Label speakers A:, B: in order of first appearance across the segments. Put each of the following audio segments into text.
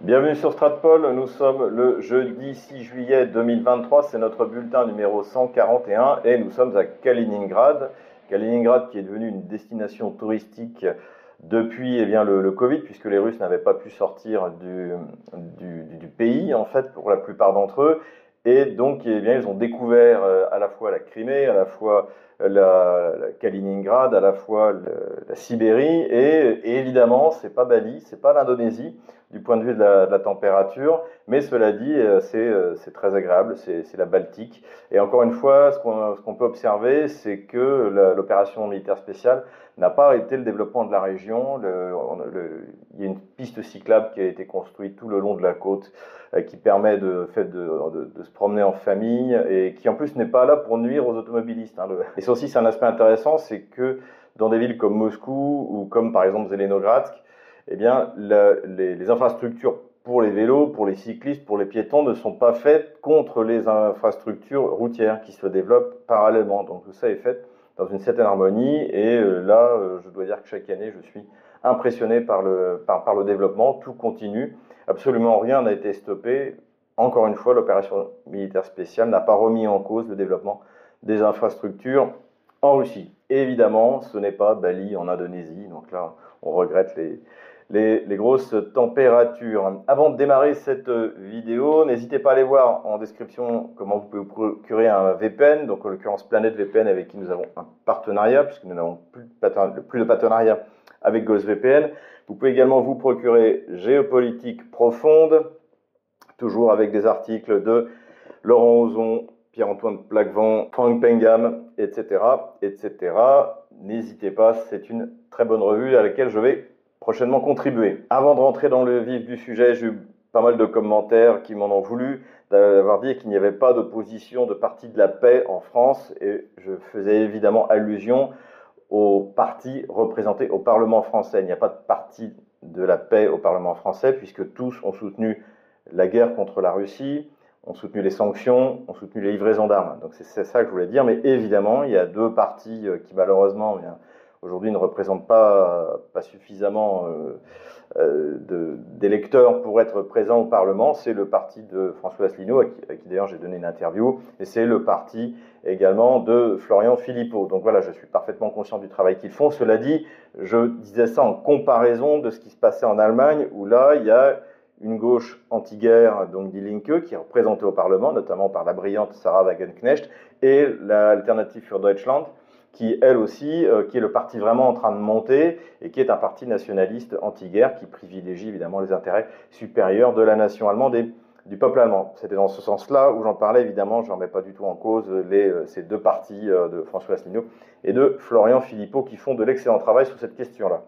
A: Bienvenue sur Stratpol, nous sommes le jeudi 6 juillet 2023, c'est notre bulletin numéro 141 et nous sommes à Kaliningrad. Kaliningrad qui est devenu une destination touristique depuis eh bien, le, Covid, puisque les Russes n'avaient pas pu sortir du, du, pays, en fait, pour la plupart d'entre eux. Et donc, eh bien, ils ont découvert euh, à la fois la Crimée, à la fois la, Kaliningrad, à la fois la Sibérie, et, et évidemment, c'est pas Bali, c'est pas l'Indonésie, du point de vue de la, température, mais cela dit, euh, euh, c'est très agréable, c'est la Baltique. Et encore une fois, ce qu'on peut observer, c'est que l'opération militaire spéciale n'a pas arrêté le développement de la région. il y a une piste cyclable qui a été construite tout le long de la côte, euh, qui permet de, se promener en famille, et qui en plus n'est pas là pour nuire aux automobilistes. Hein. Et ça aussi, c'est un aspect intéressant, c'est que dans des villes comme Moscou ou comme par exemple Zelenogradsk, eh bien, les, infrastructures pour les vélos, pour les cyclistes, pour les piétons ne sont pas faites contre les infrastructures routières qui se développent parallèlement. Donc tout ça est fait dans une certaine harmonie et euh, là, euh, je dois dire que chaque année, je suis impressionné par le, par, le développement, tout continue, absolument rien n'a été stoppé. Encore une fois, l'opération militaire spéciale n'a pas remis en cause le développement des infrastructures en Russie. évidemment, ce n'est pas Bali en Indonésie, donc là, on regrette les, les, grosses températures. Avant de démarrer cette vidéo, n'hésitez pas à aller voir en description comment vous pouvez vous procurer un VPN, donc en l'occurrence Planète VPN avec qui nous avons un partenariat, puisque nous n'avons plus, de partenariat avec VPN. Vous pouvez également vous procurer Géopolitique Profonde, toujours avec des articles de Laurent Ozon, Pierre-Antoine Plaquevent, Frank Pengam, etc. etc. N'hésitez pas, c'est une très bonne revue à laquelle je vais prochainement contribuer. Avant de rentrer dans le vif du sujet, j'ai eu pas mal de commentaires qui m'en ont voulu d'avoir dit qu'il n'y avait pas d'opposition de parti de la paix en France et je faisais évidemment allusion aux partis représentés au Parlement français. Il n'y a pas de parti de la paix au Parlement français puisque tous ont soutenu la guerre contre la Russie, ont soutenu les sanctions, ont soutenu les livraisons d'armes. Donc c'est ça que je voulais dire. Mais évidemment, il y a deux partis euh, qui malheureusement aujourd'hui ne représente pas, suffisamment euh, euh, d'électeurs pour être présent au Parlement, c'est le parti de François Asselineau, à qui, d'ailleurs j'ai donné une interview, et c'est le parti également de Florian Philippot. Donc voilà, je suis parfaitement conscient du travail qu'ils font. Cela dit, je disais ça en comparaison de ce qui se passait en Allemagne, où là, il y a une gauche anti-guerre, donc Die Linke, qui est représentée au Parlement, notamment par la brillante Sarah Wagenknecht, et l'Alternative für Deutschland, qui elle aussi, euh, qui est le parti vraiment en train de monter et qui est un parti nationaliste anti-guerre qui privilégie évidemment les intérêts supérieurs de la nation allemande et du peuple allemand. C'était dans ce sens-là où j'en parlais évidemment, je ne remets pas du tout en cause euh, ces deux partis euh, de François Asselineau et de Florian Philippot qui font de l'excellent travail sur cette question-là.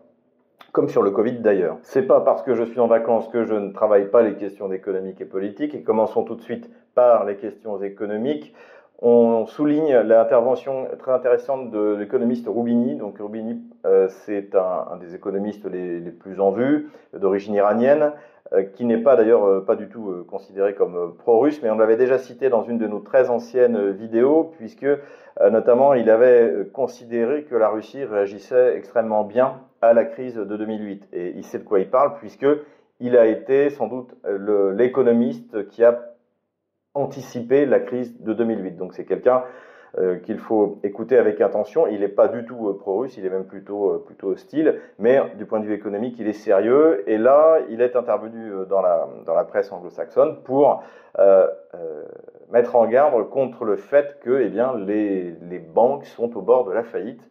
A: Comme sur le Covid d'ailleurs. C'est pas parce que je suis en vacances que je ne travaille pas les questions économiques et politiques et commençons tout de suite par les questions économiques on souligne l'intervention très intéressante de l'économiste Roubini. Donc Roubini, euh, c'est un, des économistes les, plus en vue, d'origine iranienne, euh, qui n'est pas d'ailleurs euh, pas du tout considéré comme pro-russe, mais on l'avait déjà cité dans une de nos très anciennes vidéos, puisque notamment il avait considéré que la Russie réagissait extrêmement bien à la crise de 2008. Et il sait de quoi il parle, puisque il a été sans doute l'économiste qui a anticiper la crise de 2008. Donc c'est quelqu'un euh, qu'il faut écouter avec attention. Il n'est pas du tout euh, pro-russe, il est même plutôt, euh, plutôt hostile, mais du point de vue économique, il est sérieux. Et là, il est intervenu dans la, dans la presse anglo-saxonne pour mettre en garde contre le fait que eh bien, les, les banques sont au bord de la faillite.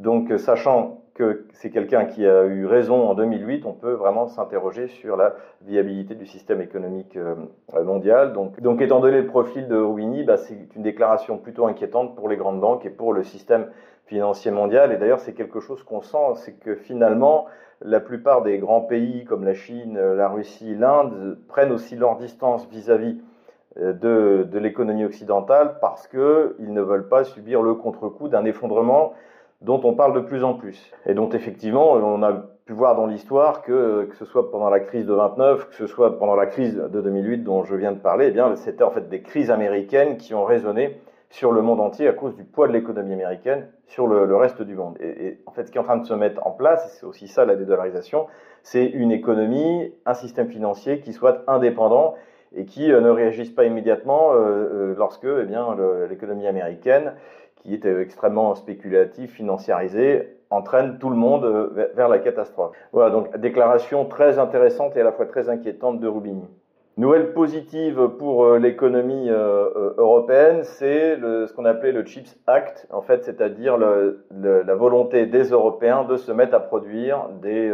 A: Donc, sachant que c'est quelqu'un qui a eu raison en 2008, on peut vraiment s'interroger sur la viabilité du système économique euh, mondial. Donc, étant donné le profil de Roubini, bah, c'est une déclaration plutôt inquiétante pour les grandes banques et pour le système financier mondial. Et d'ailleurs, c'est quelque chose qu'on sent, c'est que finalement, la plupart des grands pays comme la Chine, la Russie, l'Inde prennent aussi leur distance vis-à-vis euh, de, de l'économie occidentale parce qu'ils ne veulent pas subir le contre-coup d'un effondrement dont on parle de plus en plus. Et dont effectivement, on a pu voir dans l'histoire que, que ce soit pendant la crise de 29, que ce soit pendant la crise de 2008 dont je viens de parler, eh bien, c'était en fait des crises américaines qui ont résonné sur le monde entier à cause du poids de l'économie américaine sur le, reste du monde. Et, en fait, ce qui est en train de se mettre en place, c'est aussi ça la dédollarisation, c'est une économie, un système financier qui soit indépendant et qui euh, ne réagisse pas immédiatement euh, euh, lorsque eh bien, l'économie américaine, qui est extrêmement spéculative, financiarisée, entraîne tout le monde vers la catastrophe. Voilà, donc déclaration très intéressante et à la fois très inquiétante de Rubini. Nouvelle positive pour euh, l'économie euh, euh, européenne, c'est ce qu'on appelait le Chips Act, en fait, c'est-à-dire la volonté des Européens de se mettre à produire des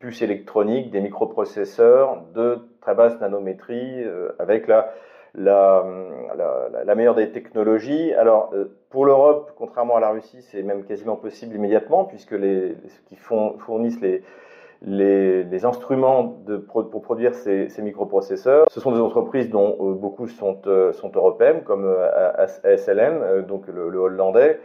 A: puces électroniques, des microprocesseurs de très basse nanométrie avec la, la, meilleure des technologies. Alors, pour l'Europe, contrairement à la Russie, c'est même quasiment possible immédiatement, puisque les, qui font, fournissent les, les, instruments pour produire ces, microprocesseurs. Ce sont des entreprises dont euh, beaucoup sont, euh, sont, européennes, comme ASLM, euh, donc le, hollandais,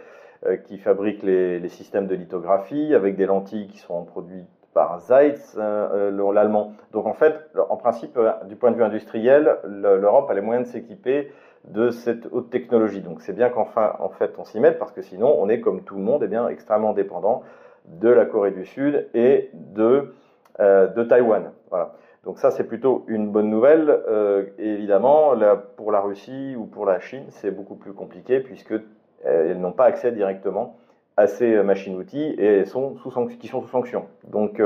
A: qui fabrique les, systèmes de lithographie avec des lentilles qui sont produites par Zeitz, l'allemand. Donc en fait, en principe, du point de vue industriel, l'Europe a les moyens de s'équiper de cette haute technologie. Donc c'est bien qu'enfin, en fait, on s'y mette parce que sinon, on est comme tout le monde, eh bien, extrêmement dépendant de la Corée du Sud et de, euh, de Taïwan. Voilà. Donc ça, c'est plutôt une bonne nouvelle. Euh, évidemment, pour la Russie ou pour la Chine, c'est beaucoup plus compliqué puisque euh, elles n'ont pas accès directement à ces machines-outils et sont sous qui sont sous sanction. Donc,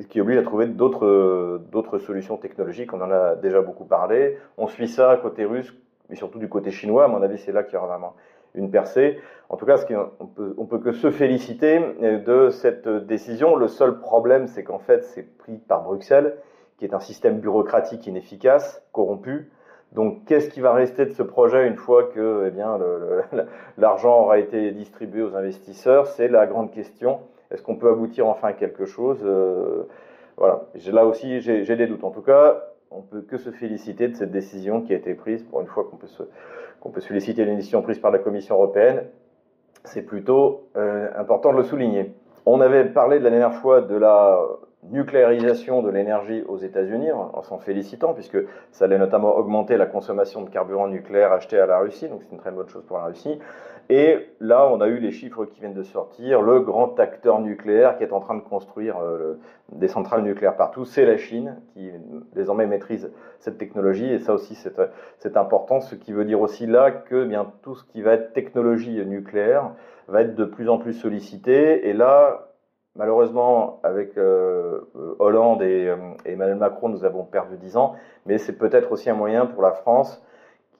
A: ce qui oblige à trouver d'autres solutions technologiques. On en a déjà beaucoup parlé. On suit ça côté russe, mais surtout du côté chinois. À mon avis, c'est là qu'il y aura vraiment une percée. En tout cas, on peut, peut que se féliciter de cette décision. Le seul problème, c'est qu'en fait, c'est pris par Bruxelles, qui est un système bureaucratique inefficace, corrompu. Donc, qu'est-ce qui va rester de ce projet une fois que, eh l'argent aura été distribué aux investisseurs? C'est la grande question. Est-ce qu'on peut aboutir enfin à quelque chose? Euh, Voilà. Là aussi, j'ai des doutes. En tout cas, on peut que se féliciter de cette décision qui a été prise pour une fois qu'on peut se qu'on peut solliciter une décision prise par la Commission européenne, c'est plutôt euh, important de le souligner. On avait parlé de la dernière fois de la nucléarisation de l'énergie aux États-Unis, en s'en félicitant, puisque ça allait notamment augmenter la consommation de carburant nucléaire acheté à la Russie, donc c'est une très bonne chose pour la Russie. Et là, on a eu les chiffres qui viennent de sortir. Le grand acteur nucléaire qui est en train de construire euh, des centrales nucléaires partout, c'est la Chine, qui désormais maîtrise cette technologie. Et ça aussi, c'est important. Ce qui veut dire aussi là que eh bien tout ce qui va être technologie nucléaire va être de plus en plus sollicité. Et là, Malheureusement, avec euh, Hollande et, euh, Emmanuel Macron, nous avons perdu 10 ans, mais c'est peut-être aussi un moyen pour la France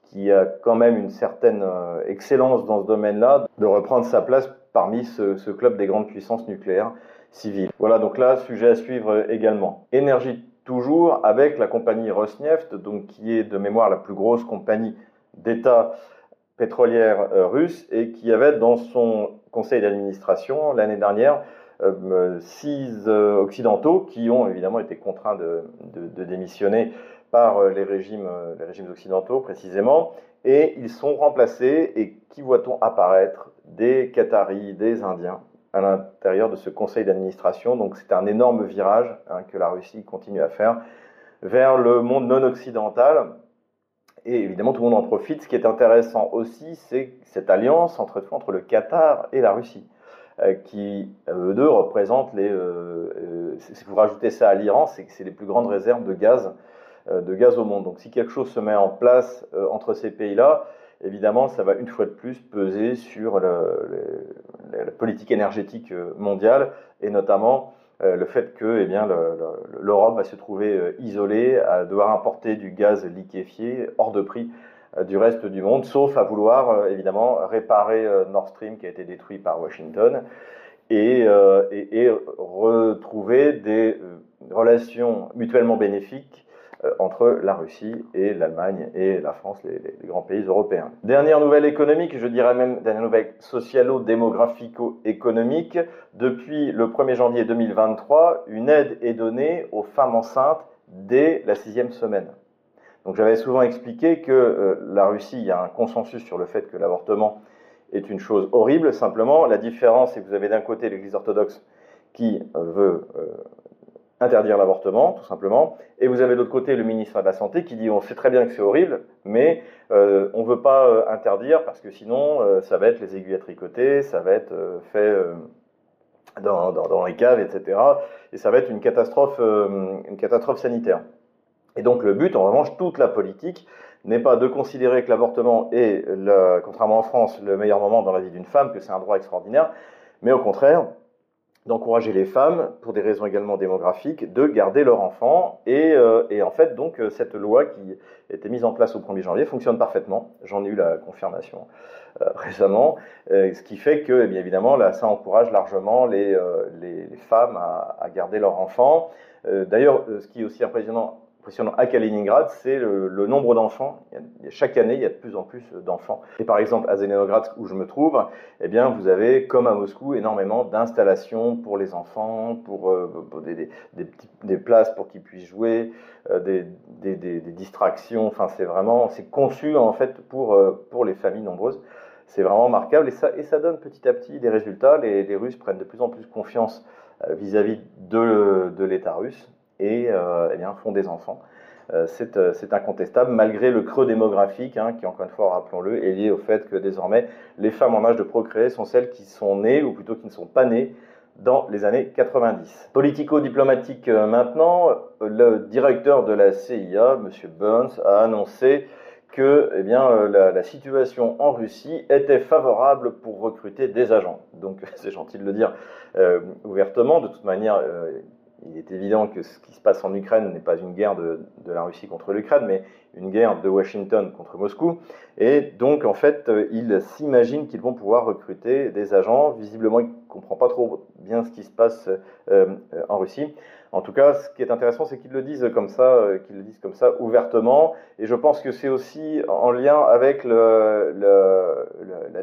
A: qui a quand même une certaine euh, excellence dans ce domaine-là, de reprendre sa place parmi ce, club des grandes puissances nucléaires civiles. Voilà, donc là, sujet à suivre également. Énergie toujours avec la compagnie Rosneft, qui est de mémoire la plus grosse compagnie d'État pétrolière euh, russe et qui avait dans son conseil d'administration l'année dernière euh, six occidentaux qui ont évidemment été contraints de, démissionner par euh, les régimes, euh, occidentaux précisément, et ils sont remplacés, et qui voit-on apparaître? Des Qataris, des Indiens à l'intérieur de ce conseil d'administration. Donc c'est un énorme virage hein, que la Russie continue à faire vers le monde non occidental. Et évidemment, tout le monde en profite. Ce qui est intéressant aussi, c'est cette alliance entre, entre le Qatar et la Russie, euh, qui, eux deux, représentent les... si vous rajoutez ça à l'Iran, c'est que c'est les plus grandes réserves de gaz euh, de gaz au monde. Donc si quelque chose se met en place euh, entre ces pays-là, évidemment, ça va une fois de plus peser sur la politique énergétique euh, mondiale et notamment le fait que eh bien, l'Europe va se trouver isolée à devoir importer du gaz liquéfié hors de prix du reste du monde, sauf à vouloir évidemment réparer Nord Stream qui a été détruit par Washington et retrouver des relations mutuellement bénéfiques euh, entre la Russie et l'Allemagne et la France, les, grands pays européens. Dernière nouvelle économique, je dirais même dernière nouvelle socialo-démographico-économique, depuis le 1er janvier 2023, une aide est donnée aux femmes enceintes dès la sixième semaine. Donc j'avais souvent expliqué que euh, la Russie, il y a un consensus sur le fait que l'avortement est une chose horrible. Simplement, la différence, c'est que vous avez d'un côté l'Église orthodoxe qui veut euh, interdire l'avortement, tout simplement. Et vous avez de l'autre côté le ministre de la Santé qui dit on sait très bien que c'est horrible, mais euh, on ne veut pas interdire parce que sinon ça va être les aiguilles à tricoter, ça va être fait dans, les caves, etc. Et ça va être une catastrophe sanitaire. Et donc le but, en revanche, toute la politique n'est pas de considérer que l'avortement est, contrairement en France, le meilleur moment dans la vie d'une femme, que c'est un droit extraordinaire, mais au contraire, d'encourager les femmes, pour des raisons également démographiques, de garder leur enfant. Et, euh, en fait, donc, euh, cette loi qui été mise en place au 1er janvier fonctionne parfaitement. J'en ai eu la confirmation euh, récemment. ce qui fait que, eh bien évidemment, ça encourage largement les, femmes à, garder leur enfant. D'ailleurs, ce qui est aussi impressionnant impressionnant à Kaliningrad, c'est le, nombre d'enfants. Chaque année, il y a de plus en plus d'enfants. Et par exemple, à Zelenograd, où je me trouve, eh bien, vous avez, comme à Moscou, énormément d'installations pour les enfants, pour, euh, des, places pour qu'ils puissent jouer, euh, des, distractions. Enfin, c'est vraiment, c'est conçu en fait pour, euh, pour les familles nombreuses. C'est vraiment remarquable et ça, et ça donne petit à petit des résultats. Les, Russes prennent de plus en plus confiance vis-à-vis de, de l'État russe et euh, eh bien, font des enfants. Euh, euh, c'est incontestable, malgré le creux démographique, hein, qui, encore une fois, rappelons-le, est lié au fait que désormais, les femmes en âge de procréer sont celles qui sont nées, ou plutôt qui ne sont pas nées, dans les années 90. Politico-diplomatique maintenant, le directeur de la CIA, M. Burns, a annoncé que eh bien, la, situation en Russie était favorable pour recruter des agents. Donc c'est gentil de le dire ouvertement. De toute manière, il est évident que ce qui se passe en Ukraine n'est pas une guerre de, la Russie contre l'Ukraine, mais une guerre de Washington contre Moscou. Et donc, en fait, euh, ils s'imaginent qu'ils vont pouvoir recruter des agents. Visiblement, ils ne comprennent pas trop bien ce qui se passe euh, en Russie. En tout cas, ce qui est intéressant, c'est qu'ils le disent comme ça, euh, qu'ils le disent comme ça ouvertement. Et je pense que c'est aussi en lien avec la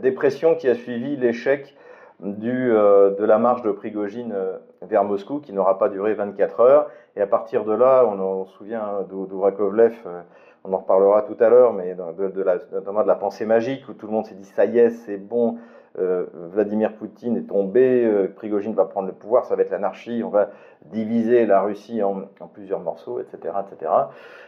A: dépression qui a suivi l'échec euh, de la marche de Prigogine euh, vers Moscou qui n'aura pas duré 24 heures. Et à partir de là, on, se souvient hein, d'Ourakovlev, euh, on en reparlera tout à l'heure, mais de, la, notamment de la pensée magique où tout le monde s'est dit ça y est, c'est bon, Vladimir Poutine est tombé, Prigogine va prendre le pouvoir, ça va être l'anarchie, on va diviser la Russie en, plusieurs morceaux, etc., etc.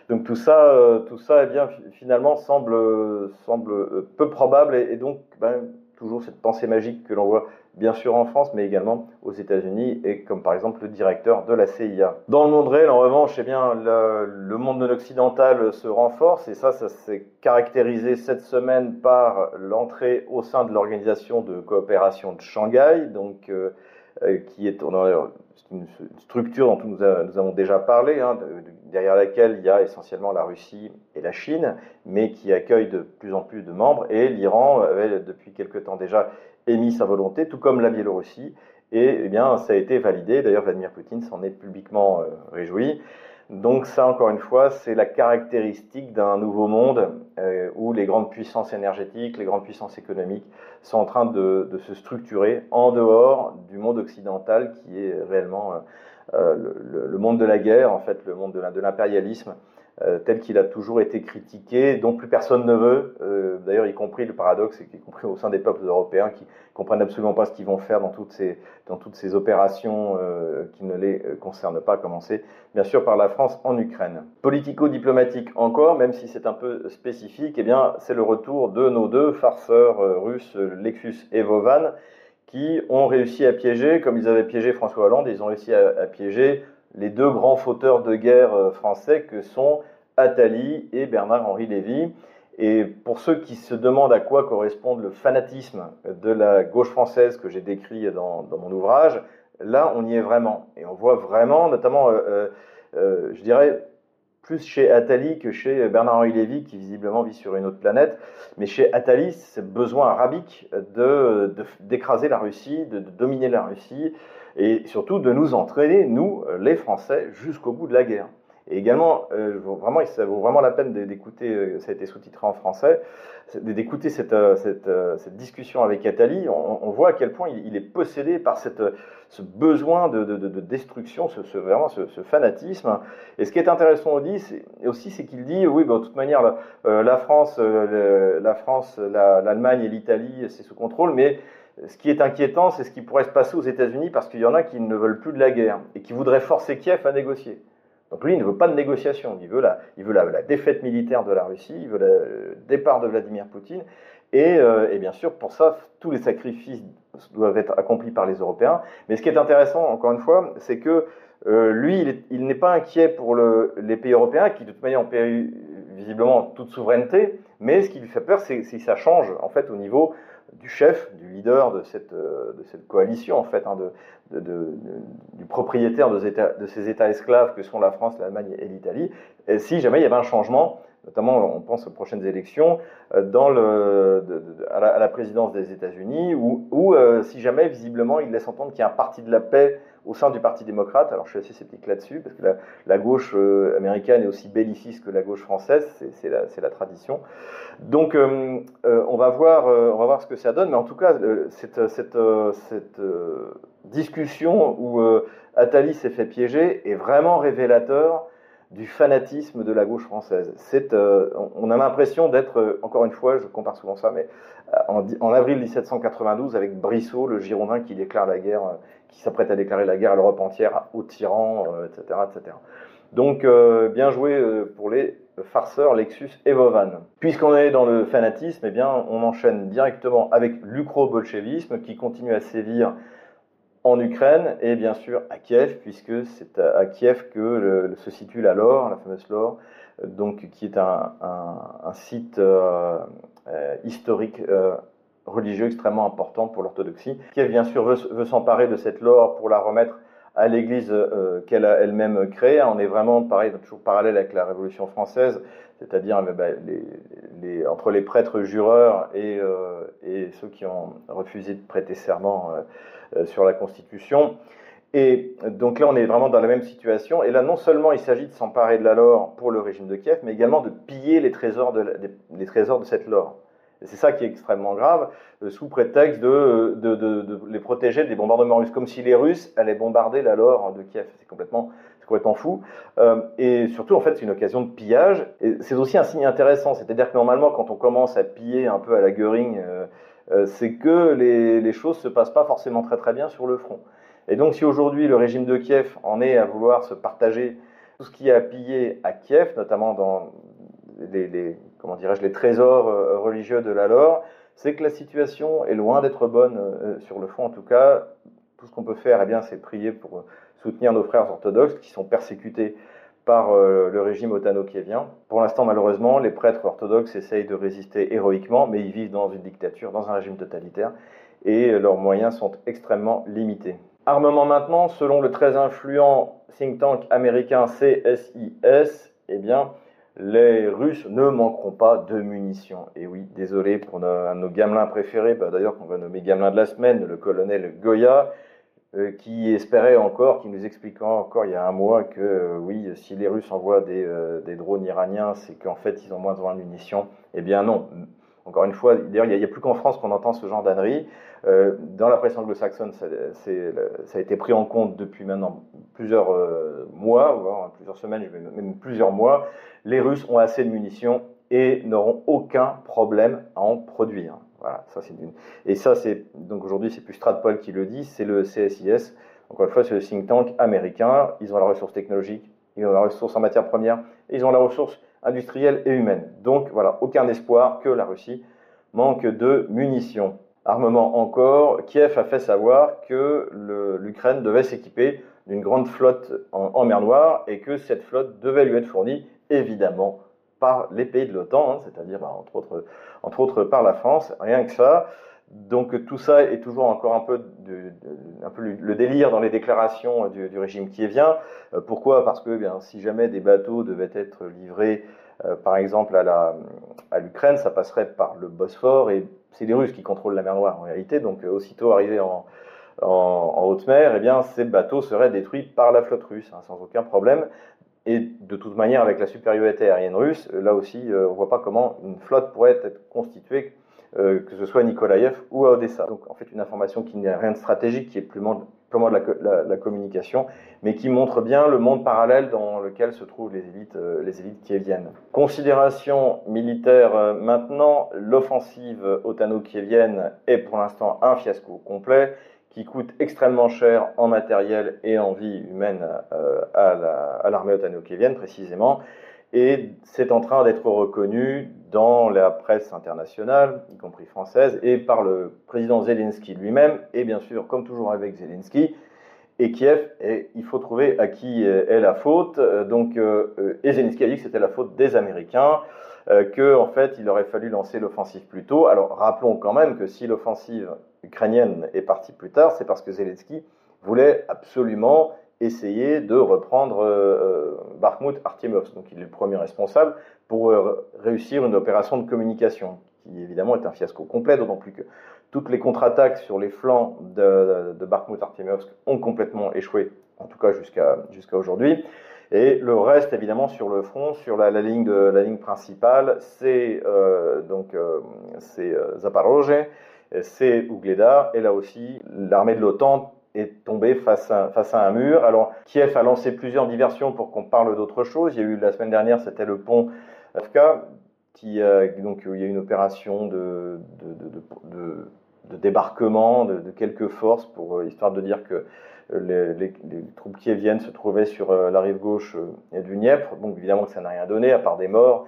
A: Donc tout ça, tout ça, eh bien, finalement, semble, semble peu probable et, donc ben, toujours cette pensée magique que l'on voit bien sûr en France, mais également aux États-Unis, et comme par exemple le directeur de la CIA. Dans le monde réel, en revanche, eh le, monde occidental se renforce, et ça, ça s'est caractérisé cette semaine par l'entrée au sein de l'organisation de coopération de Shanghai, euh, qui est une structure dont nous, avons déjà parlé, hein, derrière laquelle il y a essentiellement la Russie et la Chine, mais qui accueille de plus en plus de membres, et l'Iran avait depuis quelque temps déjà émis sa volonté, tout comme la Biélorussie. Et eh bien, ça a été validé. D'ailleurs, Vladimir Poutine s'en est publiquement euh, réjoui. Donc ça, encore une fois, c'est la caractéristique d'un nouveau monde euh, où les grandes puissances énergétiques, les grandes puissances économiques sont en train de, se structurer en dehors du monde occidental qui est réellement euh, le, monde de la guerre, en fait, le monde de l'impérialisme euh, tel qu'il a toujours été critiqué, dont plus personne ne veut. Euh, d'ailleurs, y compris le paradoxe, y compris au sein des peuples européens qui comprennent absolument pas ce qu'ils vont faire dans toutes ces, dans toutes ces opérations euh, qui ne les concernent pas, à commencer bien sûr par la France en Ukraine. Politico-diplomatique encore, même si c'est un peu spécifique, eh bien, c'est le retour de nos deux farceurs russes, Lexus et Vovan, qui ont réussi à piéger, comme ils avaient piégé François Hollande, ils ont réussi à, à piéger les deux grands fauteurs de guerre français que sont Attali et Bernard-Henri Lévy. Et pour ceux qui se demandent à quoi correspond le fanatisme de la gauche française que j'ai décrit dans, mon ouvrage, là on y est vraiment. Et on voit vraiment, notamment, euh, euh, euh, je dirais, plus chez Attali que chez Bernard-Henri Lévy, qui visiblement vit sur une autre planète. Mais chez Attali, c'est besoin arabique d'écraser de, la Russie, de, dominer la Russie, et surtout de nous entraîner, nous, les Français, jusqu'au bout de la guerre. Et également, euh, vraiment, ça vaut vraiment la peine d'écouter, euh, ça a été sous-titré en français, d'écouter cette, euh, cette, discussion avec Attali. On, voit à quel point il, est possédé par cette, ce besoin de, de, de destruction, ce, vraiment ce, fanatisme. Et ce qui est intéressant aussi, c'est qu'il dit, oui, de toute manière, la, la France, la France, l'Allemagne et l'Italie, c'est sous contrôle, mais ce qui est inquiétant, c'est ce qui pourrait se passer aux États-Unis parce qu'il y en a qui ne veulent plus de la guerre et qui voudraient forcer Kiev à négocier. Donc lui, il ne veut pas de négociation, il veut la, il veut la, défaite militaire de la Russie, il veut le départ de Vladimir Poutine. Et, euh, et, bien sûr, pour ça, tous les sacrifices doivent être accomplis par les Européens. Mais ce qui est intéressant, encore une fois, c'est que euh, lui, il n'est pas inquiet pour le, les pays européens qui, de toute manière, ont perdu visiblement toute souveraineté. Mais ce qui lui fait peur, c'est si ça change, en fait, au niveau du chef, du leader de cette, euh, de cette coalition, en fait, hein, de, du propriétaire de, ces États esclaves que sont la France, l'Allemagne et l'Italie. Si jamais il y avait un changement, notamment on pense aux prochaines élections, euh, dans le, la, présidence des États-Unis, ou, ou euh, si jamais visiblement il laisse entendre qu'il y a un parti de la paix au sein du Parti démocrate. Alors je suis assez sceptique là-dessus, parce que la, gauche euh, américaine est aussi belliciste que la gauche française, c'est la, tradition. Donc euh, on, va voir, on va voir ce que ça donne, mais en tout cas, cette, cette, cette discussion où Attali s'est fait piéger est vraiment révélateur du fanatisme de la gauche française. C'est, on a l'impression d'être, encore une fois, je compare souvent ça, mais en, en, avril 1792 avec Brissot, le Girondin qui déclare la guerre, qui s'apprête à déclarer la guerre à l'Europe entière, aux tyrans, etc., euh, etc. Donc, euh, bien joué euh, pour les farceurs Lexus et Vovan. Puisqu'on est dans le fanatisme, eh bien, on enchaîne directement avec l'ukro-bolchevisme qui continue à sévir en Ukraine et bien sûr à Kiev, puisque c'est à Kiev que se situe la Lore, la fameuse Lore, donc, qui est un, site historique religieux extrêmement important pour l'orthodoxie. Kiev, bien sûr, veut, s'emparer de cette lore pour la remettre à l'Église euh, qu'elle a elle-même créée. On est vraiment pareil, toujours parallèle avec la Révolution française, c'est-à-dire eh ben, entre les prêtres jureurs et, euh, et, ceux qui ont refusé de prêter serment euh, sur la Constitution. Et donc là, on est vraiment dans la même situation. Et là, non seulement il s'agit de s'emparer de la lore pour le régime de Kiev, mais également de piller les trésors de, cette c'est ça qui est extrêmement grave, euh, sous prétexte de, de, les protéger des bombardements russes, comme si les Russes allaient bombarder la Lore de Kiev. C'est complètement, complètement fou. Euh, et surtout, en fait, c'est une occasion de pillage. Et c'est aussi un signe intéressant, c'est-à-dire que normalement, quand on commence à piller un peu à la Göring, euh, c'est que les, choses se passent pas forcément très très bien sur le front. Et donc, si aujourd'hui le régime de Kiev en est à vouloir se partager tout ce qui a pillé à Kiev, notamment dans les comment dirais-je, les trésors euh, religieux de la lore, c'est que la situation est loin d'être bonne euh, sur le fond. En tout cas, tout ce qu'on peut faire, eh bien, c'est prier pour soutenir nos frères orthodoxes qui sont persécutés par euh, le régime otano-kievien. Pour l'instant, malheureusement, les prêtres orthodoxes essayent de résister héroïquement, mais ils vivent dans une dictature, dans un régime totalitaire, et leurs moyens sont extrêmement limités. Armement maintenant, selon le très influent think tank américain CSIS, eh bien, les Russes ne manqueront pas de munitions. Et oui, désolé pour nos, nos gamelins préférés, bah, d'ailleurs qu'on va nommer gamelin de la semaine, le colonel Goya, euh, qui espérait encore, qui nous expliquait encore il y a un mois que euh, oui, si les Russes envoient des, euh, des drones iraniens, c'est qu'en fait ils ont moins de munitions. Eh bien non, encore une fois, d'ailleurs, il n'y a, plus qu'en France qu'on entend ce genre d'ânerie. Euh, dans la presse anglo-saxonne, ça, a été pris en compte depuis maintenant plusieurs euh, mois, voire plusieurs semaines, même plusieurs mois. Les Russes ont assez de munitions et n'auront aucun problème à en produire. Voilà, ça c'est. Et ça, c'est donc aujourd'hui, c'est plus Stratpol qui le dit, c'est le CSIS. Encore une fois, c'est le think tank américain. Ils ont la ressource technologique, ils ont la ressource en matière première, ils ont la ressource industrielle et humaine. Donc voilà, aucun espoir que la Russie manque de munitions. Armement encore, Kiev a fait savoir que l'Ukraine devait s'équiper d'une grande flotte en, mer Noire et que cette flotte devait lui être fournie évidemment par les pays de l'OTAN, hein, c'est-à-dire bah, entre, autres, entre autres par la France, rien que ça. Donc tout ça est toujours encore un peu, le délire dans les déclarations du, du régime kievien. Euh, pourquoi? Parce que bien, si jamais des bateaux devaient être livrés, euh, par exemple à l'Ukraine, ça passerait par le Bosphore et c'est les Russes qui contrôlent la mer Noire en réalité. Donc euh, aussitôt arrivés en, en, haute mer, eh bien ces bateaux seraient détruits par la flotte russe, hein, sans aucun problème. Et de toute manière, avec la supériorité aérienne russe, là aussi, on ne voit pas comment une flotte pourrait être constituée euh, que ce soit à Nikolaïev ou à Odessa. Donc en fait une information qui n'est rien de stratégique, qui est purement de la, communication, mais qui montre bien le monde parallèle dans lequel se trouvent les élites, euh, les. Considération militaire euh, maintenant, l'offensive otano-kievienne est pour l'instant un fiasco complet qui coûte extrêmement cher en matériel et en vie humaine euh, à l'armée otano-kievienne précisément. Et c'est en train d'être reconnu dans la presse internationale, y compris française, et par le président Zelensky lui-même, et bien sûr, comme toujours avec Zelensky, et Kiev, et il faut trouver à qui est la faute. Donc, euh, et Zelensky a dit que c'était la faute des Américains, euh, que en fait, il aurait fallu lancer l'offensive plus tôt. Alors, rappelons quand même que si l'offensive ukrainienne est partie plus tard, c'est parce que Zelensky voulait absolument essayer de reprendre euh, euh Bakhmut Artemovsk. Donc il est le premier responsable pour euh, réussir une opération de communication, qui évidemment est un fiasco complet, d'autant plus que toutes les contre-attaques sur les flancs de, de Artemovsk ont complètement échoué, en tout cas jusqu'à jusqu'à aujourd'hui. Et le reste, évidemment, sur le front, sur la, ligne, de, la ligne principale, c'est euh, donc euh, c'est Zaporozhye, c'est Ougleda, et là aussi, l'armée de l'OTAN est tombé face à, face à un mur. Alors, Kiev a lancé plusieurs diversions pour qu'on parle d'autre chose. Il y a eu la semaine dernière, c'était le pont Afka, qui, euh, donc il y a eu une opération de, de, de, débarquement de, quelques forces, pour, euh, histoire de dire que les, les, les, troupes kieviennes se trouvaient sur euh, la rive gauche du Dniepr. Donc évidemment que ça n'a rien donné, à part des morts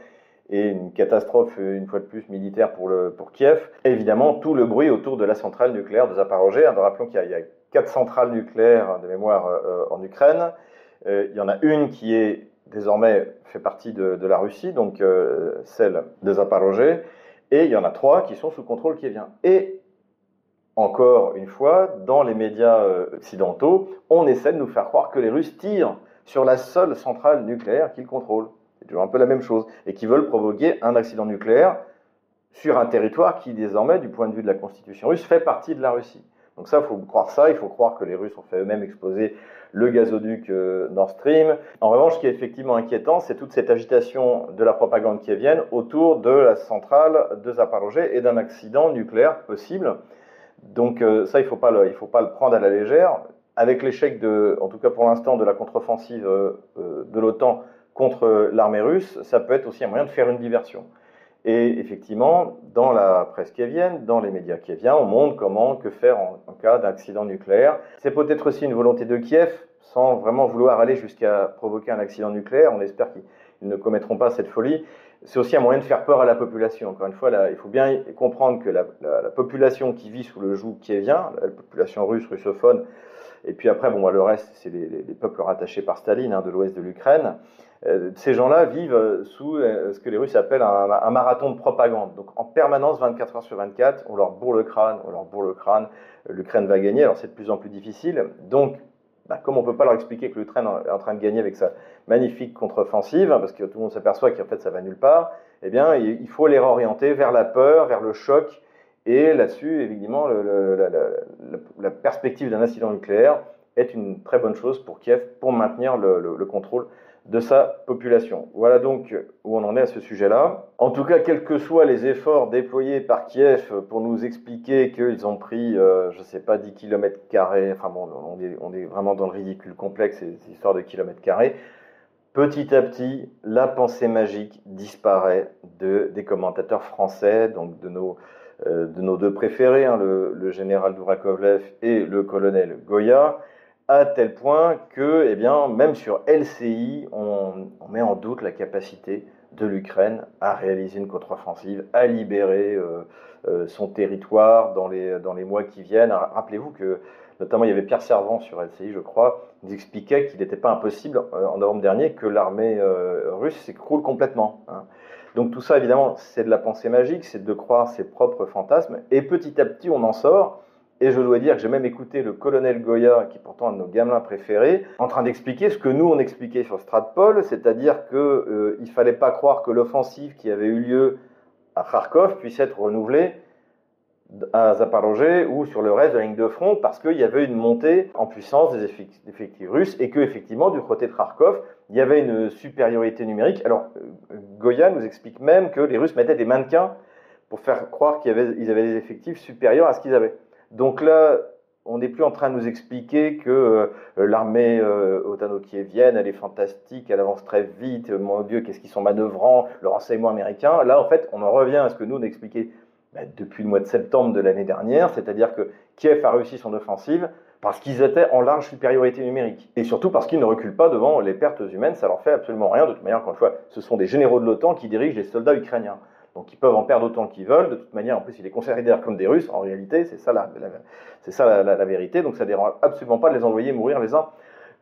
A: et une catastrophe, une fois de plus, militaire pour, le, pour Kiev. Et évidemment, tout le bruit autour de la centrale nucléaire de Zaporozhye. Rappelons qu'il y, a quatre centrales nucléaires de mémoire euh, en Ukraine. Euh, il y en a une qui est désormais fait partie de, la Russie, donc euh, celle de Zaporozhye, et il y en a trois qui sont sous contrôle qui vient. Et encore une fois, dans les médias occidentaux, on essaie de nous faire croire que les Russes tirent sur la seule centrale nucléaire qu'ils contrôlent. C'est toujours un peu la même chose. Et qui veulent provoquer un accident nucléaire sur un territoire qui, désormais, du point de vue de la constitution russe, fait partie de la Russie. Donc ça, il faut croire ça. Il faut croire que les Russes ont fait eux-mêmes exploser le gazoduc euh, Nord Stream. En revanche, ce qui est effectivement inquiétant, c'est toute cette agitation de la propagande qui kievienne autour de la centrale de Zaporozhye et d'un accident nucléaire possible. Donc euh, ça, il ne faut, pas le, prendre à la légère. Avec l'échec, en tout cas pour l'instant, de la contre-offensive euh, de l'OTAN contre l'armée russe, ça peut être aussi un moyen de faire une diversion. Et effectivement, dans la presse kievienne, dans les médias kieviens, on montre comment, que faire en, cas d'accident nucléaire. C'est peut-être aussi une volonté de Kiev, sans vraiment vouloir aller jusqu'à provoquer un accident nucléaire. On espère qu'ils ne commettront pas cette folie. C'est aussi un moyen de faire peur à la population. Encore une fois, il faut bien comprendre que la, population qui vit sous le joug kievien, la population russe, russophone, et puis après, bon, le reste, c'est les, peuples rattachés par Staline hein, de l'ouest de l'Ukraine, ces gens-là vivent sous euh, ce que les Russes appellent un, marathon de propagande. Donc en permanence, 24 heures sur 24, on leur bourre le crâne, on leur bourre le crâne, l'Ukraine va gagner, alors c'est de plus en plus difficile. Donc, bah, comme on ne peut pas leur expliquer que l'Ukraine est en train de gagner avec sa magnifique contre-offensive, parce que tout le monde s'aperçoit qu'en fait ça va nulle part, eh bien il faut les réorienter vers la peur, vers le choc, et là-dessus, évidemment, la, perspective d'un incident nucléaire est une très bonne chose pour Kiev pour maintenir le contrôle de sa population. Voilà donc où on en est à ce sujet-là. En tout cas, quels que soient les efforts déployés par Kiev pour nous expliquer qu'ils ont pris, euh, je ne sais pas, 10 km, enfin bon, on est, vraiment dans le ridicule complexe, ces, histoires de kilomètres carrés. Petit à petit, la pensée magique disparaît de, des commentateurs français, donc de nos, euh, deux préférés, hein, le, le, général Dourakovlev et le colonel Goya à tel point que, eh bien, même sur LCI, on, met en doute la capacité de l'Ukraine à réaliser une contre-offensive, à libérer euh, euh, son territoire dans les, dans les mois qui viennent. Rappelez-vous que, notamment, il y avait Pierre Servant sur LCI, je crois, qui expliquait qu'il n'était pas impossible, euh, en novembre dernier, que l'armée russe s'écroule complètement. Hein. Donc tout ça, évidemment, c'est de la pensée magique, c'est de croire ses propres fantasmes, et petit à petit, on en sort. Et je dois dire que j'ai même écouté le colonel Goya, qui est pourtant un de nos gamelins préférés, en train d'expliquer ce que nous on expliquait sur Stratpol, c'est-à-dire qu'il euh, ne fallait pas croire que l'offensive qui avait eu lieu à Kharkov puisse être renouvelée à Zaporozhye ou sur le reste de la ligne de front parce qu'il y avait une montée en puissance des effectifs russes et que effectivement du côté de Kharkov il y avait une supériorité numérique. Alors euh, Goya nous explique même que les Russes mettaient des mannequins pour faire croire qu'ils avaient des effectifs supérieurs à ce qu'ils avaient. Donc là, on n'est plus en train de nous expliquer que euh, l'armée euh, otano-kievienne, elle est fantastique, elle avance très vite, mon Dieu, qu'est-ce qu'ils sont manœuvrants, le renseignement américain. Là, en fait, on en revient à ce que nous, on expliquait bah, depuis le mois de septembre de l'année dernière, c'est-à-dire que Kiev a réussi son offensive parce qu'ils étaient en large supériorité numérique. Et surtout parce qu'ils ne reculent pas devant les pertes humaines, ça leur fait absolument rien. De toute manière, encore une fois, ce sont des généraux de l'OTAN qui dirigent les soldats ukrainiens. Donc ils peuvent en perdre autant qu'ils veulent. De toute manière, en plus, ils les considèrent comme des Russes. En réalité, c'est ça, la, vérité. Donc ça ne dérange absolument pas de les envoyer mourir les uns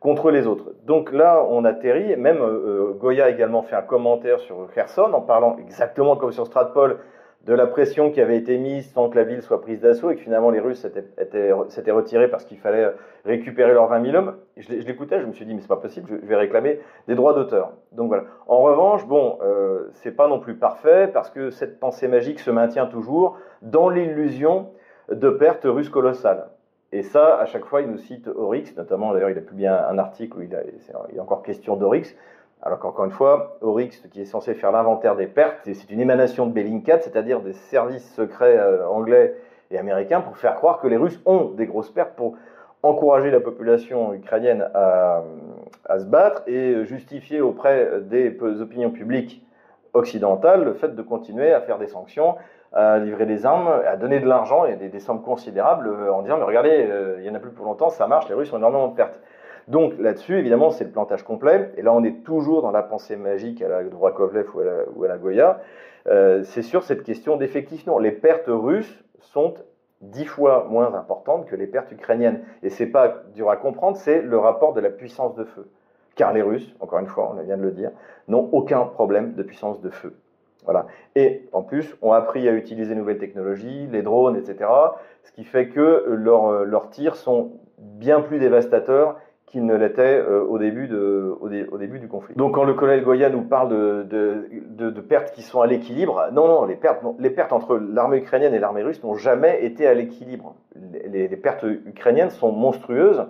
A: contre les autres. Donc là, on atterrit. Même euh, Goya a également fait un commentaire sur Kherson en parlant exactement comme sur Stratpol de la pression qui avait été mise sans que la ville soit prise d'assaut et que finalement les Russes s'étaient retirés parce qu'il fallait récupérer leurs 20 000 hommes. Je, l'écoutais, je me suis dit, mais c'est pas possible, je, vais réclamer des droits d'auteur. Donc voilà. En revanche, bon, euh, c'est pas non plus parfait parce que cette pensée magique se maintient toujours dans l'illusion de pertes russes colossales. Et ça, à chaque fois, il nous cite Oryx, notamment, d'ailleurs, il a publié un, article où il, a, il a encore question d'Oryx. Alors qu'encore une fois, Oryx, qui est censé faire l'inventaire des pertes, c'est une émanation de Bellingcat, c'est-à-dire des services secrets euh, anglais et américains, pour faire croire que les Russes ont des grosses pertes pour encourager la population ukrainienne à, se battre et justifier auprès des opinions publiques occidentales le fait de continuer à faire des sanctions, à livrer des armes, à donner de l'argent et des, sommes considérables euh, en disant mais regardez, euh, il n'y en a plus pour longtemps, ça marche, les Russes ont énormément de pertes. Donc là-dessus, évidemment, c'est le plantage complet. Et là, on est toujours dans la pensée magique à la Droikovlev ou à la, Goya. Euh, c'est sur cette question d'effectifs. Non, les pertes russes sont dix fois moins importantes que les pertes ukrainiennes. Et c'est pas dur à comprendre, c'est le rapport de la puissance de feu. Car les Russes, encore une fois, on vient de le dire, n'ont aucun problème de puissance de feu. Voilà. Et en plus, ont appris à utiliser nouvelles technologies, les drones, etc. Ce qui fait que leurs, leurs tirs sont bien plus dévastateurs qu'il ne l'était euh, au, début du conflit. Donc quand le colonel Goya nous parle de, pertes qui sont à l'équilibre, non, non, les pertes, les pertes entre l'armée ukrainienne et l'armée russe n'ont jamais été à l'équilibre. Les, pertes ukrainiennes sont monstrueuses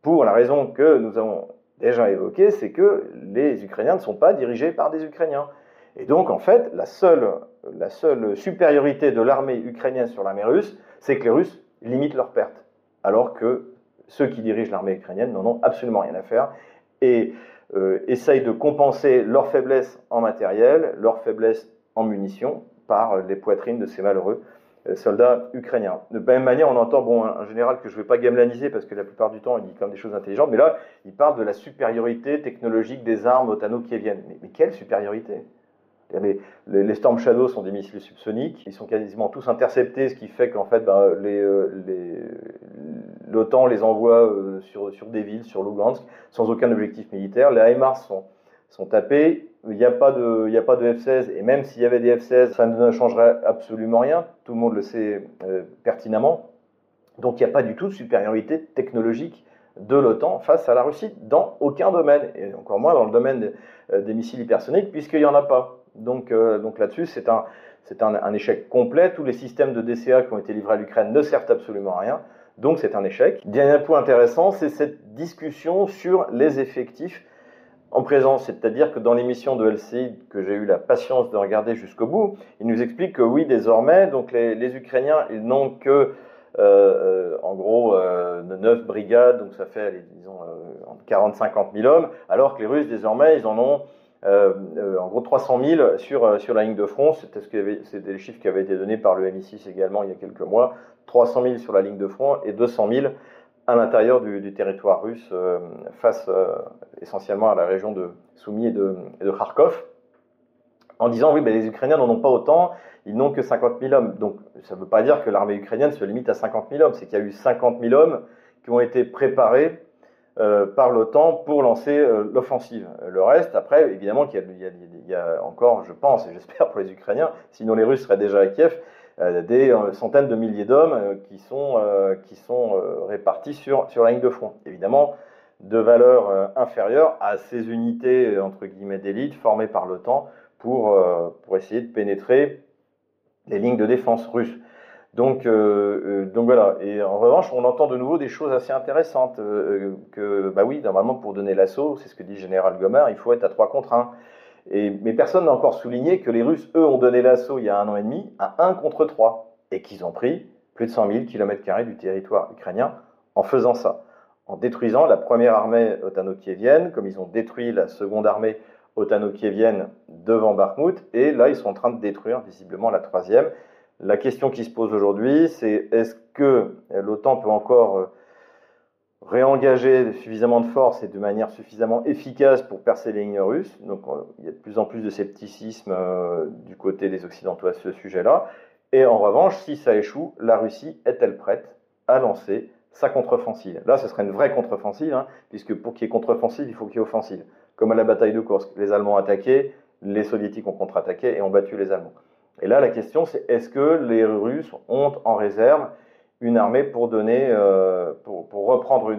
A: pour la raison que nous avons déjà évoquée, c'est que les Ukrainiens ne sont pas dirigés par des Ukrainiens. Et donc en fait, la seule, la seule supériorité de l'armée ukrainienne sur l'armée russe, c'est que les Russes limitent leurs pertes, alors que ceux qui dirigent l'armée ukrainienne n'en ont absolument rien à faire et euh, essayent de compenser leur faiblesse en matériel, leur faiblesse en munitions par les poitrines de ces malheureux euh, soldats ukrainiens. De la même manière, on entend bon, un, général que je ne vais pas gamelaniser parce que la plupart du temps, il dit quand même des choses intelligentes, mais là, il parle de la supériorité technologique des armes otano-kieviennes. Mais, mais quelle supériorité? Les, Storm Shadow sont des missiles subsoniques, ils sont quasiment tous interceptés, ce qui fait qu'en fait ben, euh, l'OTAN les, envoie euh, sur, des villes, sur Lugansk, sans aucun objectif militaire. Les HIMARS sont, sont tapés, il n'y a, pas de, a pas de F-16, et même s'il y avait des F-16, ça ne changerait absolument rien, tout le monde le sait euh, pertinemment. Donc il n'y a pas du tout de supériorité technologique de l'OTAN face à la Russie dans aucun domaine, et encore moins dans le domaine des missiles hypersoniques, puisqu'il n'y en a pas. Donc, euh, donc là-dessus, c'est un, échec complet. Tous les systèmes de DCA qui ont été livrés à l'Ukraine ne servent absolument à rien. Donc c'est un échec. Dernier point intéressant, c'est cette discussion sur les effectifs en présence. C'est-à-dire que dans l'émission de LCI que j'ai eu la patience de regarder jusqu'au bout, il nous explique que oui, désormais, donc les, Ukrainiens, ils n'ont que euh, euh en gros euh, 9 brigades, donc ça fait, disons, 40-50 000 hommes, alors que les Russes, désormais, ils en ont en gros 300 000 sur, euh, sur la ligne de front. C'était ce les chiffres qui avaient été donnés par le MI6 également il y a quelques mois. 300 000 sur la ligne de front et 200 000 à l'intérieur du, territoire russe face essentiellement à la région de Soumy et de, Kharkov en disant oui, les Ukrainiens n'en ont pas autant, ils n'ont que 50 000 hommes. Donc ça ne veut pas dire que l'armée ukrainienne se limite à 50 000 hommes, c'est qu'il y a eu 50 000 hommes qui ont été préparés euh, par l'OTAN pour lancer euh, l'offensive. Le reste, après, évidemment qu'il y, a encore, je pense et j'espère pour les Ukrainiens, sinon les Russes seraient déjà à Kiev, euh, des centaines de milliers d'hommes qui sont, répartis sur, sur la ligne de front. Évidemment, de valeur inférieure à ces unités, entre guillemets, d'élite formées par l'OTAN pour, pour essayer de pénétrer les lignes de défense russes. Donc, euh, euh, donc voilà. Et en revanche, on entend de nouveau des choses assez intéressantes. Euh, que, bah oui, normalement, pour donner l'assaut, c'est ce que dit Général Gomard, il faut être à 3 contre 1. Et, mais personne n'a encore souligné que les Russes, eux, ont donné l'assaut il y a un an et demi à 1 contre 3. Et qu'ils ont pris plus de 100 000 km du territoire ukrainien en faisant ça, en détruisant la première armée otano-kievienne, comme ils ont détruit la seconde armée otano-kievienne devant Bakhmut, et là ils sont en train de détruire visiblement la troisième. La question qui se pose aujourd'hui, c'est est-ce que l'OTAN peut encore euh, réengager suffisamment de force et de manière suffisamment efficace pour percer les lignes russes? Donc euh, il y a de plus en plus de scepticisme euh, du côté des Occidentaux à ce sujet-là. Et en revanche, si ça échoue, la Russie est-elle prête à lancer sa contre-offensive? Là, ce serait une vraie contre-offensive, hein, puisque pour qu'il y ait contre-offensive, il faut qu'il y ait offensive. Comme à la bataille de Kursk, les Allemands attaqué, les Soviétiques ont contre-attaqué et ont battu les Allemands. Et là, la question, c'est est-ce que les Russes ont en réserve une armée pour donner, euh, pour, reprendre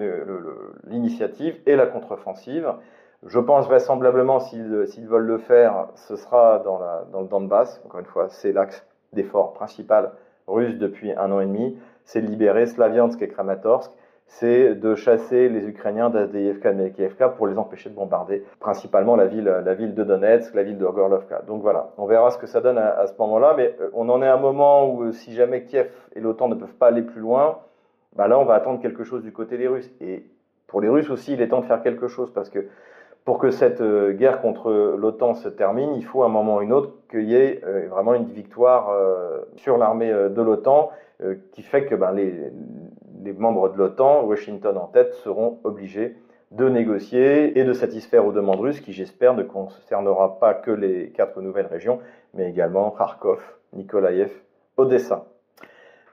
A: l'initiative et la contre-offensive? Je pense vraisemblablement, s'ils veulent le faire, ce sera dans, le Donbass. Encore une fois, c'est l'axe d'effort principal russe depuis un an et demi. C'est libérer Slaviansk et Kramatorsk c'est de chasser les Ukrainiens d'Azdeïevka et Mekievka pour les empêcher de bombarder principalement la ville, la ville de Donetsk, la ville de Gorlovka. Donc voilà, on verra ce que ça donne à, ce moment-là, mais euh, on en est à un moment où euh, si jamais Kiev et l'OTAN ne peuvent pas aller plus loin, bah là on va attendre quelque chose du côté des Russes. Et pour les Russes aussi, il est temps de faire quelque chose parce que pour que cette euh, guerre contre l'OTAN se termine, il faut à un moment ou une autre qu'il y ait vraiment une victoire sur l'armée de l'OTAN qui fait que ben, les, les membres de l'OTAN, Washington en tête, seront obligés de négocier et de satisfaire aux demandes russes qui, j'espère, ne concernera pas que les quatre nouvelles régions, mais également Kharkov, Nikolaïev, Odessa.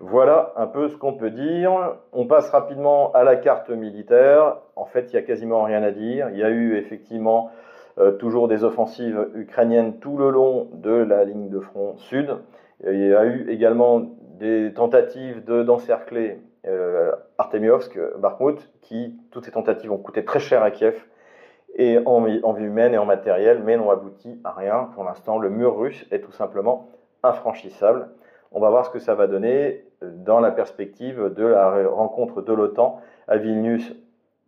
A: Voilà un peu ce qu'on peut dire. On passe rapidement à la carte militaire. En fait, il n'y a quasiment rien à dire. Il y a eu effectivement euh, toujours des offensives ukrainiennes tout le long de la ligne de front sud. Il y a eu également des tentatives d'encercler Artemiovsk, Bakhmut, qui, toutes ces tentatives ont coûté très cher à Kiev, et en, en vie humaine et en matériel, mais n'ont abouti à rien. Pour l'instant, le mur russe est tout simplement infranchissable. On va voir ce que ça va donner dans la perspective de la rencontre de l'OTAN à Vilnius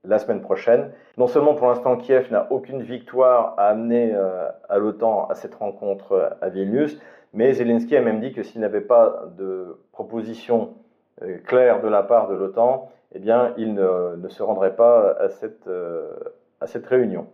A: la semaine prochaine. Non seulement pour l'instant Kiev n'a aucune victoire à amener euh, à l'OTAN à cette rencontre à Vilnius, mais Zelensky a même dit que s'il n'avait pas de proposition euh, clair de la part de l'OTAN, eh bien, il ne, se rendrait pas à cette, euh, à réunion.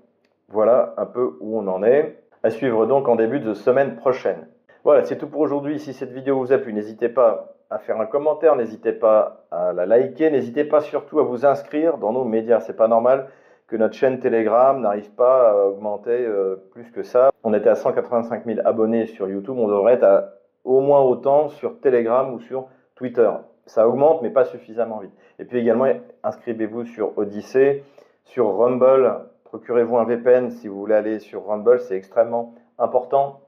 A: Voilà un peu où on en est. À suivre donc en début de semaine prochaine. Voilà, c'est tout pour aujourd'hui. Si cette vidéo vous a plu, n'hésitez pas à faire un commentaire, n'hésitez pas à la liker, n'hésitez pas surtout à vous inscrire dans nos médias. C'est pas normal que notre chaîne Telegram n'arrive pas à augmenter euh, plus que ça. On était à 185 000 abonnés sur YouTube, on devrait être à au moins autant sur Telegram ou sur Twitter ça augmente, mais pas suffisamment vite. Et puis également, inscrivez-vous sur Odyssey, sur Rumble. Procurez-vous un VPN si vous voulez aller sur Rumble, c'est extrêmement important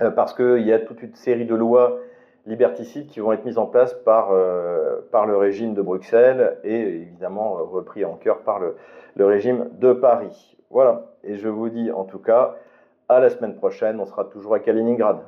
A: euh, parce qu'il y a toute une série de lois liberticides qui vont être mises en place par, euh, le régime de Bruxelles et évidemment euh, repris en cœur par le régime de Paris. Voilà, et je vous dis en tout cas à la semaine prochaine, on sera toujours à Kaliningrad.